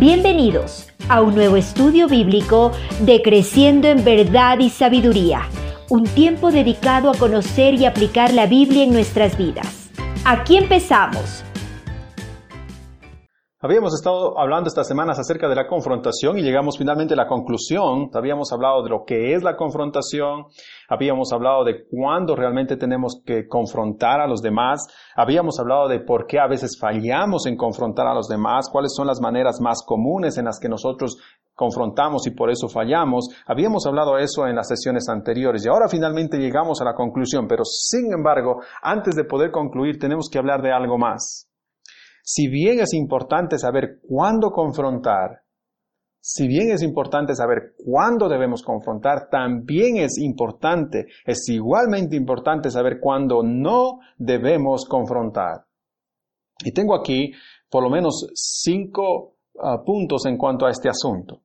Bienvenidos a un nuevo estudio bíblico de Creciendo en Verdad y Sabiduría, un tiempo dedicado a conocer y aplicar la Biblia en nuestras vidas. Aquí empezamos. Habíamos estado hablando estas semanas acerca de la confrontación y llegamos finalmente a la conclusión. Habíamos hablado de lo que es la confrontación, habíamos hablado de cuándo realmente tenemos que confrontar a los demás, habíamos hablado de por qué a veces fallamos en confrontar a los demás, cuáles son las maneras más comunes en las que nosotros confrontamos y por eso fallamos. Habíamos hablado eso en las sesiones anteriores y ahora finalmente llegamos a la conclusión, pero sin embargo, antes de poder concluir tenemos que hablar de algo más. Si bien es importante saber cuándo confrontar, si bien es importante saber cuándo debemos confrontar, también es importante, es igualmente importante saber cuándo no debemos confrontar. Y tengo aquí por lo menos cinco ah, puntos en cuanto a este asunto.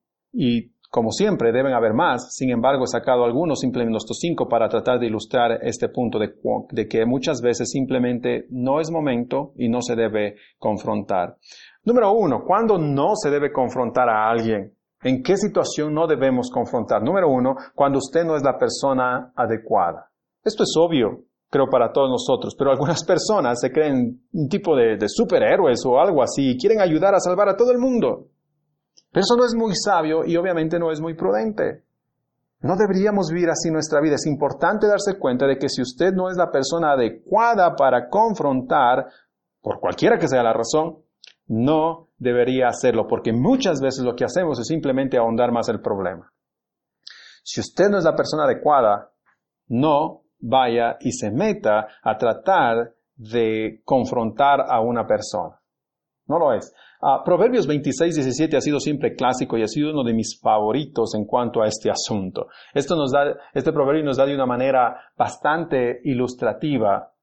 Como siempre, deben haber más, sin embargo, he sacado algunos, simplemente estos cinco, para tratar de ilustrar este punto de, de, que muchas veces simplemente no es momento y no se debe confrontar. Número uno, ¿cuándo no se debe confrontar a alguien? ¿En qué situación no debemos confrontar? Número uno, cuando usted no es la persona adecuada. Esto es obvio, creo, para todos nosotros, pero algunas personas se creen un tipo de, de superhéroes o algo así y quieren ayudar a salvar a todo el mundo. Pero eso no es muy sabio y obviamente no es muy prudente. No deberíamos vivir así nuestra vida. Es importante darse cuenta de que si usted no es la persona adecuada para confrontar, por cualquiera que sea la razón, no debería hacerlo, porque muchas veces lo que hacemos es simplemente ahondar más el problema. Si usted no es la persona adecuada, no vaya y se meta a tratar de confrontar a una persona. No lo es. Uh, Proverbios 26, 17 ha sido siempre clásico y ha sido uno de mis favoritos en cuanto a este asunto. Esto nos da, este proverbio nos da de una manera bastante ilustrativa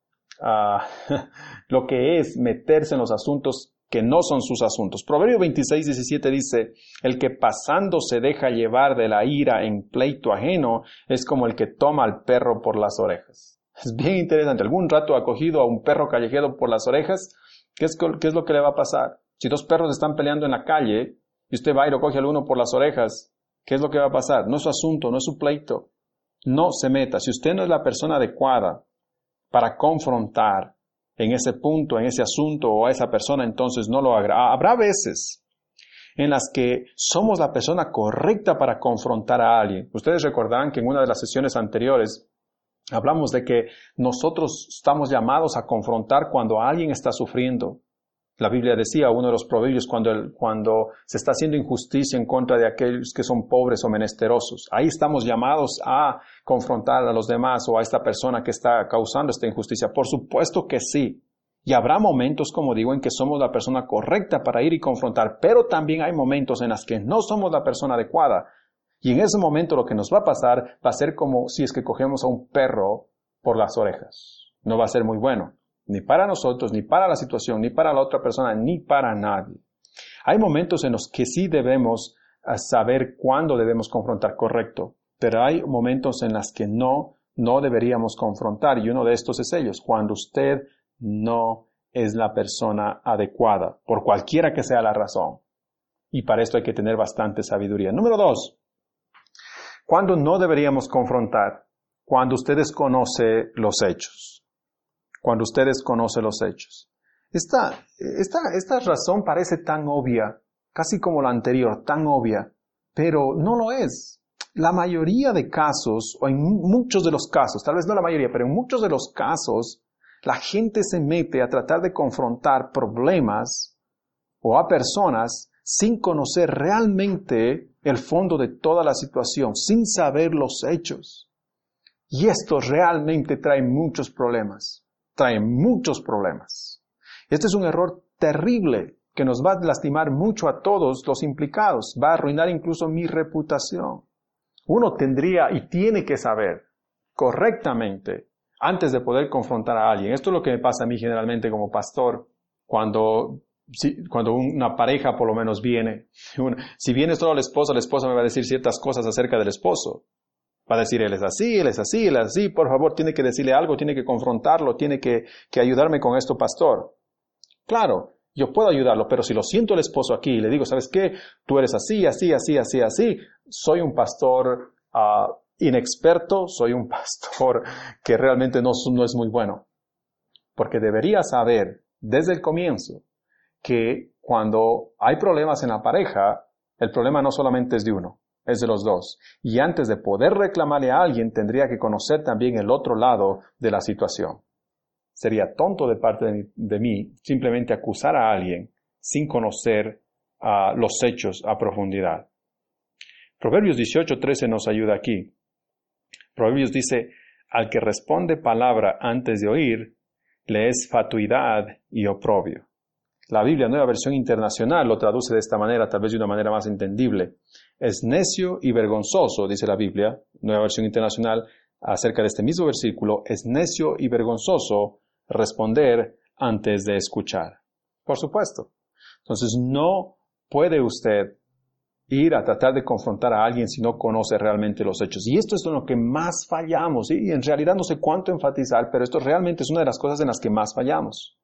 uh, lo que es meterse en los asuntos que no son sus asuntos. Proverbio 26, 17 dice, el que pasando se deja llevar de la ira en pleito ajeno es como el que toma al perro por las orejas. Es bien interesante. ¿Algún rato ha cogido a un perro callejero por las orejas? ¿Qué es, qué es lo que le va a pasar? Si dos perros están peleando en la calle y usted va y lo coge al uno por las orejas, ¿qué es lo que va a pasar? No es su asunto, no es su pleito. No se meta. Si usted no es la persona adecuada para confrontar en ese punto, en ese asunto o a esa persona, entonces no lo haga. Habrá veces en las que somos la persona correcta para confrontar a alguien. Ustedes recordarán que en una de las sesiones anteriores hablamos de que nosotros estamos llamados a confrontar cuando alguien está sufriendo. La Biblia decía, uno de los proverbios, cuando, cuando se está haciendo injusticia en contra de aquellos que son pobres o menesterosos. Ahí estamos llamados a confrontar a los demás o a esta persona que está causando esta injusticia. Por supuesto que sí. Y habrá momentos, como digo, en que somos la persona correcta para ir y confrontar, pero también hay momentos en los que no somos la persona adecuada. Y en ese momento lo que nos va a pasar va a ser como si es que cogemos a un perro por las orejas. No va a ser muy bueno ni para nosotros, ni para la situación, ni para la otra persona, ni para nadie. Hay momentos en los que sí debemos ah, saber cuándo debemos confrontar correcto, pero hay momentos en los que no, no deberíamos confrontar y uno de estos es ellos, cuando usted no es la persona adecuada, por cualquiera que sea la razón. Y para esto hay que tener bastante sabiduría. Número dos, cuando no deberíamos confrontar, cuando usted desconoce los hechos cuando ustedes conocen los hechos. Esta, esta, esta razón parece tan obvia, casi como la anterior, tan obvia, pero no lo es. La mayoría de casos, o en muchos de los casos, tal vez no la mayoría, pero en muchos de los casos, la gente se mete a tratar de confrontar problemas o a personas sin conocer realmente el fondo de toda la situación, sin saber los hechos. Y esto realmente trae muchos problemas trae muchos problemas. Este es un error terrible que nos va a lastimar mucho a todos los implicados, va a arruinar incluso mi reputación. Uno tendría y tiene que saber correctamente antes de poder confrontar a alguien. Esto es lo que me pasa a mí generalmente como pastor cuando, cuando una pareja por lo menos viene. Si viene solo la esposa, la esposa me va a decir ciertas cosas acerca del esposo. Va a decir, él es así, él es así, él es así, por favor, tiene que decirle algo, tiene que confrontarlo, tiene que, que ayudarme con esto, pastor. Claro, Yo puedo ayudarlo, pero si lo siento el esposo aquí y le digo, ¿sabes qué? Tú eres así, así, así, así, así. Soy un pastor uh, inexperto, soy un pastor que realmente no, no es muy bueno. Porque debería saber desde el comienzo que cuando hay problemas en la pareja, el problema no solamente es de uno, es de los dos. Y antes de poder reclamarle a alguien, tendría que conocer también el otro lado de la situación. Sería tonto de parte de mí, simplemente acusar a alguien sin conocer uh, los hechos a profundidad. Proverbios 18:13 nos ayuda aquí. Proverbios dice, al que responde palabra antes de oír, le es fatuidad y oprobio. La Biblia, nueva versión internacional, lo traduce de esta manera, tal vez de una manera más entendible. Es necio y vergonzoso, dice la Biblia, nueva versión internacional, acerca de este mismo versículo, es necio y vergonzoso responder antes de escuchar. Por supuesto. Entonces, no puede usted ir a tratar de confrontar a alguien si no conoce realmente los hechos. Y esto es lo que más fallamos. Y en realidad no sé cuánto enfatizar, pero esto realmente es una de las cosas en las que más fallamos.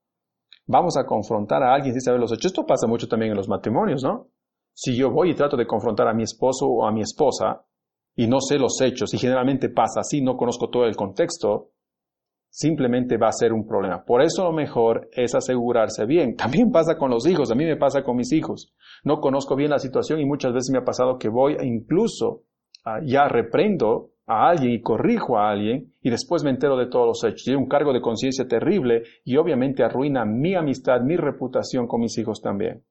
Vamos a confrontar a alguien sin saber los hechos. Esto pasa mucho también en los matrimonios, ¿no? Si yo voy y trato de confrontar a mi esposo o a mi esposa y no sé los hechos, y generalmente pasa así, no conozco todo el contexto, simplemente va a ser un problema. Por eso lo mejor es asegurarse bien. También pasa con los hijos, a mí me pasa con mis hijos. No conozco bien la situación y muchas veces me ha pasado que voy e incluso ah, ya reprendo a alguien y corrijo a alguien y después me entero de todos los hechos. Y un cargo de conciencia terrible y obviamente arruina mi amistad, mi reputación con mis hijos también.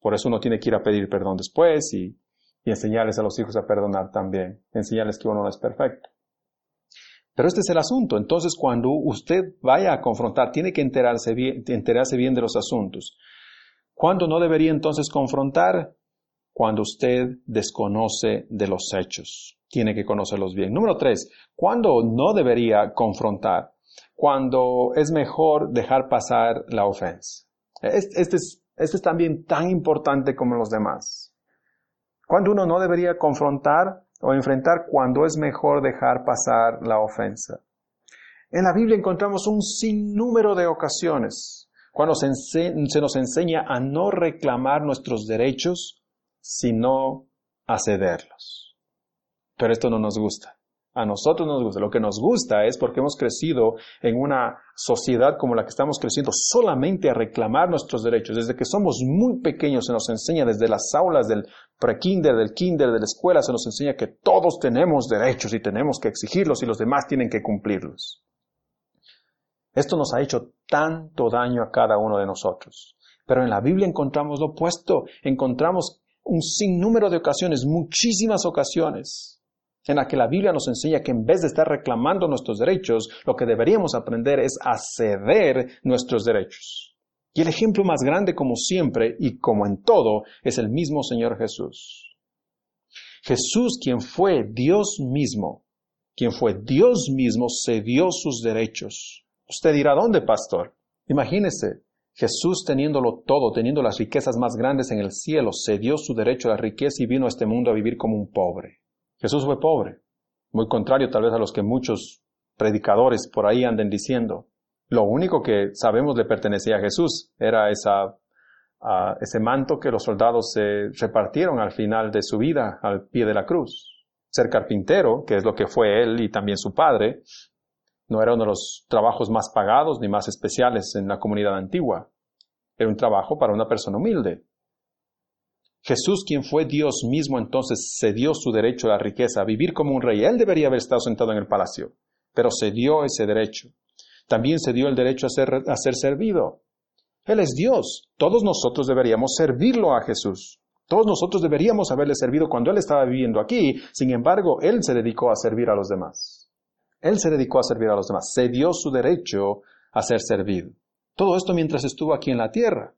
Por eso uno tiene que ir a pedir perdón después y, y enseñarles a los hijos a perdonar también, enseñarles que uno no es perfecto. Pero este es el asunto. Entonces, cuando usted vaya a confrontar, tiene que enterarse bien, enterarse bien de los asuntos. ¿Cuándo no debería entonces confrontar? Cuando usted desconoce de los hechos. Tiene que conocerlos bien. Número tres, ¿cuándo no debería confrontar? Cuando es mejor dejar pasar la ofensa. Este, es, este es también tan importante como los demás. ¿Cuándo uno no debería confrontar? o enfrentar cuando es mejor dejar pasar la ofensa. En la Biblia encontramos un sinnúmero de ocasiones cuando se, nos enseña a no reclamar nuestros derechos, sino a cederlos. Pero esto no nos gusta. A nosotros nos gusta. Lo que nos gusta es porque hemos crecido en una sociedad como la que estamos creciendo solamente a reclamar nuestros derechos. Desde que somos muy pequeños se nos enseña desde las aulas del pre-kinder, del kinder, de la escuela, se nos enseña que todos tenemos derechos y tenemos que exigirlos y los demás tienen que cumplirlos. Esto nos ha hecho tanto daño a cada uno de nosotros. Pero en la Biblia encontramos lo opuesto. Encontramos un sinnúmero de ocasiones, muchísimas ocasiones, en la que la Biblia nos enseña que en vez de estar reclamando nuestros derechos, lo que deberíamos aprender es a ceder nuestros derechos. Y el ejemplo más grande, como siempre y como en todo, es el mismo Señor Jesús. Jesús, quien fue Dios mismo, quien fue Dios mismo, cedió sus derechos. Usted dirá, ¿dónde, pastor? Imagínese, Jesús teniéndolo todo, teniendo las riquezas más grandes en el cielo, cedió su derecho a la riqueza y vino a este mundo a vivir como un pobre. Jesús fue pobre, muy contrario tal vez a los que muchos predicadores por ahí anden diciendo. Lo único que sabemos le pertenecía a Jesús era esa, ese manto que los soldados se repartieron al final de su vida al pie de la cruz. Ser carpintero, que es lo que fue él y también su padre, no era uno de los trabajos más pagados ni más especiales en la comunidad antigua. Era un trabajo para una persona humilde. Jesús, quien fue Dios mismo, entonces cedió su derecho a la riqueza, a vivir como un rey. Él debería haber estado sentado en el palacio, pero cedió ese derecho. También cedió el derecho a ser, servido. Él es Dios. Todos nosotros deberíamos servirlo a Jesús. Todos nosotros deberíamos haberle servido cuando Él estaba viviendo aquí. Sin embargo, Él se dedicó a servir a los demás. Él se dedicó a servir a los demás. Cedió su derecho a ser servido. Todo esto mientras estuvo aquí en la tierra.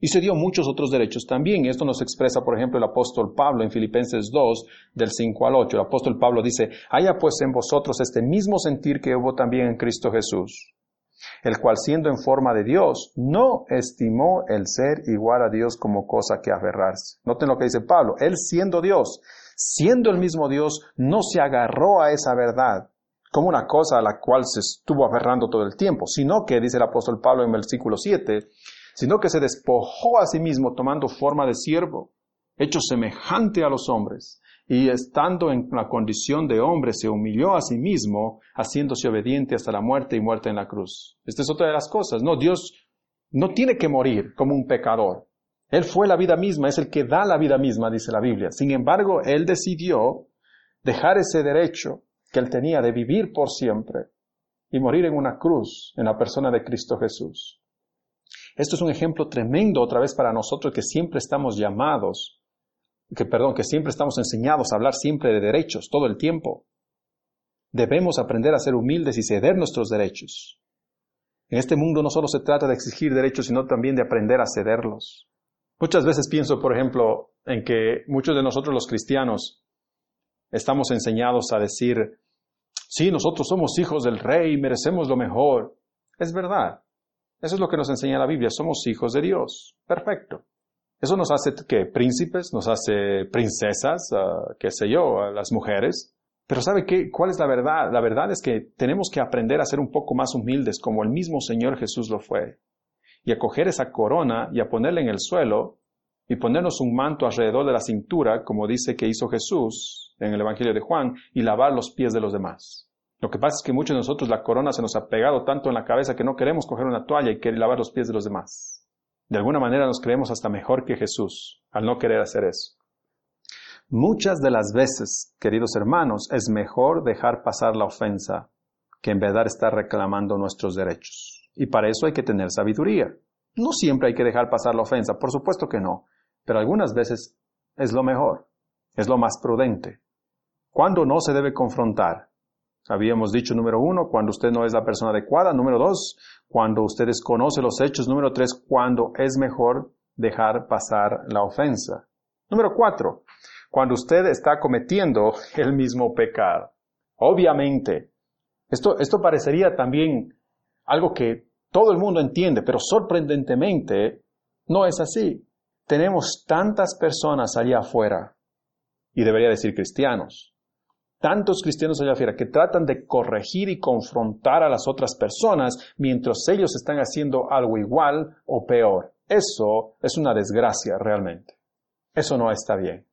Y se dio muchos otros derechos también. Esto nos expresa, por ejemplo, el apóstol Pablo en Filipenses 2, del 5 al 8. El apóstol Pablo dice, haya pues en vosotros este mismo sentir que hubo también en Cristo Jesús, el cual siendo en forma de Dios, no estimó el ser igual a Dios como cosa que aferrarse. Noten lo que dice Pablo, él siendo Dios, siendo el mismo Dios, no se agarró a esa verdad como una cosa a la cual se estuvo aferrando todo el tiempo, sino que, dice el apóstol Pablo en versículo 7, sino que se despojó a sí mismo tomando forma de siervo, hecho semejante a los hombres, y estando en la condición de hombre se humilló a sí mismo, haciéndose obediente hasta la muerte y muerte en la cruz. Esta es otra de las cosas. No, Dios no tiene que morir como un pecador. Él fue la vida misma, es el que da la vida misma, dice la Biblia. Sin embargo, Él decidió dejar ese derecho que Él tenía de vivir por siempre y morir en una cruz en la persona de Cristo Jesús. Esto es un ejemplo tremendo otra vez para nosotros que siempre estamos llamados que perdón, que siempre estamos enseñados a hablar siempre de derechos, todo el tiempo. Debemos aprender a ser humildes y ceder nuestros derechos. En este mundo no solo se trata de exigir derechos, sino también de aprender a cederlos. Muchas veces pienso, por ejemplo, en que muchos de nosotros los cristianos estamos enseñados a decir, sí, nosotros somos hijos del rey, merecemos lo mejor. Es verdad. Eso es lo que nos enseña la Biblia, somos hijos de Dios. Perfecto. Eso nos hace que príncipes, nos hace princesas, uh, qué sé yo, las mujeres. Pero ¿sabe qué? ¿Cuál es la verdad? La verdad es que tenemos que aprender a ser un poco más humildes como el mismo Señor Jesús lo fue. Y a coger esa corona y a ponerla en el suelo y ponernos un manto alrededor de la cintura, como dice que hizo Jesús en el Evangelio de Juan, y lavar los pies de los demás. Lo que pasa es que muchos de nosotros la corona se nos ha pegado tanto en la cabeza que no queremos coger una toalla y querer lavar los pies de los demás. De alguna manera nos creemos hasta mejor que Jesús al no querer hacer eso. Muchas de las veces, queridos hermanos, es mejor dejar pasar la ofensa que en verdad estar reclamando nuestros derechos. Y para eso hay que tener sabiduría. No siempre hay que dejar pasar la ofensa, por supuesto que no, pero algunas veces es lo mejor, es lo más prudente. ¿Cuándo no se debe confrontar? Habíamos dicho número uno, cuando usted no es la persona adecuada. Número dos, cuando usted desconoce los hechos. Número tres, cuando es mejor dejar pasar la ofensa. Número cuatro, cuando usted está cometiendo el mismo pecado. Obviamente, esto, esto parecería también algo que todo el mundo entiende, pero sorprendentemente no es así. Tenemos tantas personas allá afuera, y debería decir cristianos, tantos cristianos allá afuera que tratan de corregir y confrontar a las otras personas mientras ellos están haciendo algo igual o peor. Eso es una desgracia realmente. Eso no está bien.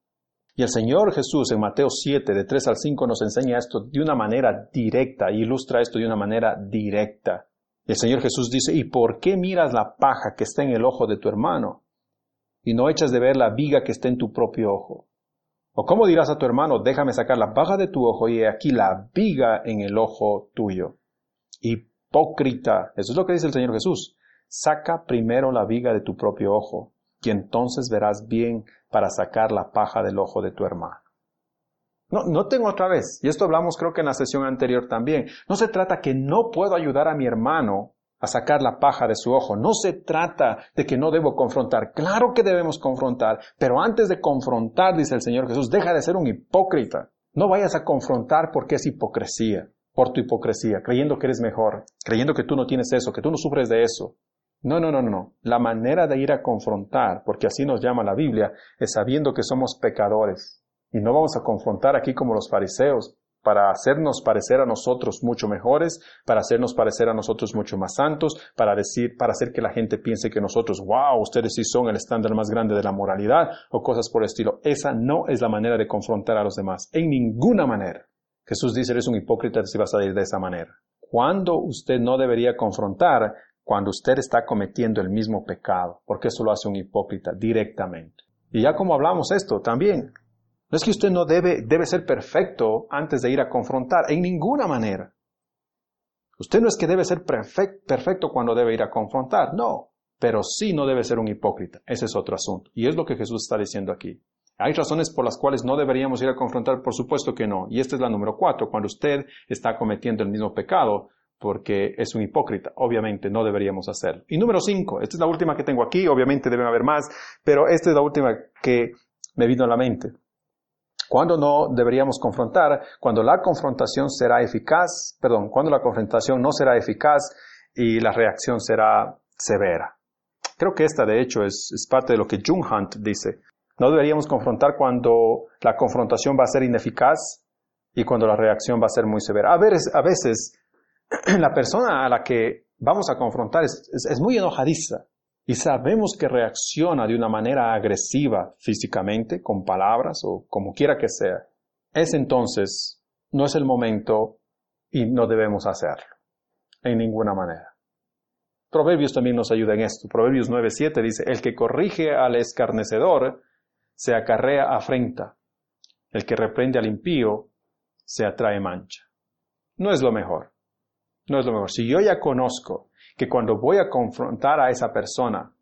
Y el Señor Jesús en Mateo 7, de 3 al 5, nos enseña esto de una manera directa, ilustra esto de una manera directa. El Señor Jesús dice, ¿y por qué miras la paja que está en el ojo de tu hermano y no echas de ver la viga que está en tu propio ojo? ¿O cómo dirás a tu hermano, déjame sacar la paja de tu ojo y he aquí la viga en el ojo tuyo? Hipócrita. Eso es lo que dice el Señor Jesús. Saca primero la viga de tu propio ojo y entonces verás bien para sacar la paja del ojo de tu hermano. No, no tengo otra vez, y esto hablamos creo que en la sesión anterior también. No se trata que no puedo ayudar a mi hermano a sacar la paja de su ojo. No se trata de que no debo confrontar. Claro que debemos confrontar, pero antes de confrontar, dice el Señor Jesús, deja de ser un hipócrita. No vayas a confrontar porque es hipocresía, por tu hipocresía, creyendo que eres mejor, creyendo que tú no tienes eso, que tú no sufres de eso. No, no, no, no. La manera de ir a confrontar, porque así nos llama la Biblia, es sabiendo que somos pecadores. Y no vamos a confrontar aquí como los fariseos, para hacernos parecer a nosotros mucho mejores, para hacernos parecer a nosotros mucho más santos, para decir, para hacer que la gente piense que nosotros, wow, ustedes sí son el estándar más grande de la moralidad o cosas por el estilo. Esa no es la manera de confrontar a los demás, en ninguna manera. Jesús dice, eres un hipócrita si vas a ir de esa manera. Cuando usted no debería confrontar, cuando usted está cometiendo el mismo pecado, porque eso lo hace un hipócrita directamente. Y ya como hablamos esto, también no es que usted no debe, debe ser perfecto antes de ir a confrontar, en ninguna manera. Usted no es que debe ser perfecto cuando debe ir a confrontar, no, pero sí no debe ser un hipócrita. Ese es otro asunto. Y es lo que Jesús está diciendo aquí. ¿Hay razones por las cuales no deberíamos ir a confrontar? Por supuesto que no. Y esta es la número cuatro. Cuando usted está cometiendo el mismo pecado, porque es un hipócrita. Obviamente no deberíamos hacerlo. Y número cinco. Esta es la última que tengo aquí. Obviamente deben haber más, pero esta es la última que me vino a la mente. ¿Cuándo no deberíamos confrontar? Cuando la confrontación será eficaz, perdón, cuando la confrontación no será eficaz y la reacción será severa. Creo que esta, de hecho, es, parte de lo que Jung Hunt dice. No deberíamos confrontar cuando la confrontación va a ser ineficaz y cuando la reacción va a ser muy severa. A veces, a veces la persona a la que vamos a confrontar es, es muy enojadiza y sabemos que reacciona de una manera agresiva físicamente, con palabras o como quiera que sea, es entonces, no es el momento y no debemos hacerlo en ninguna manera. Proverbios también nos ayuda en esto. Proverbios 9.7 dice, el que corrige al escarnecedor se acarrea afrenta. El que reprende al impío se atrae mancha. No es lo mejor. No es lo mejor. Si yo ya conozco que cuando voy a confrontar a esa persona,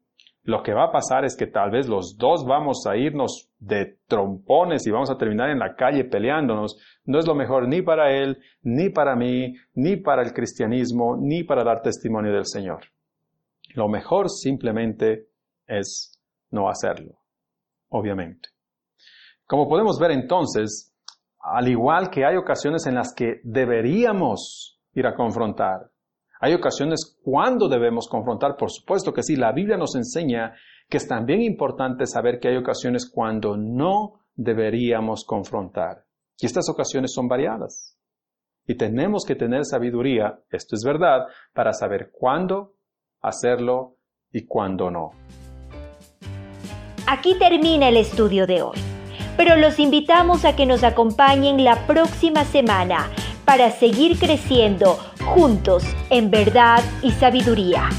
lo que va a pasar es que tal vez los dos vamos a irnos de trompones y vamos a terminar en la calle peleándonos. No es lo mejor ni para él, ni para mí, ni para el cristianismo, ni para dar testimonio del Señor. Lo mejor simplemente es no hacerlo, obviamente. Como podemos ver entonces, al igual que hay ocasiones en las que deberíamos ir a confrontar, hay ocasiones cuando debemos confrontar, por supuesto que sí, la Biblia nos enseña que es también importante saber que hay ocasiones cuando no deberíamos confrontar. Y estas ocasiones son variadas. Y tenemos que tener sabiduría, esto es verdad, para saber cuándo hacerlo y cuándo no. Aquí termina el estudio de hoy, pero los invitamos a que nos acompañen la próxima semana para seguir creciendo juntos en verdad y sabiduría.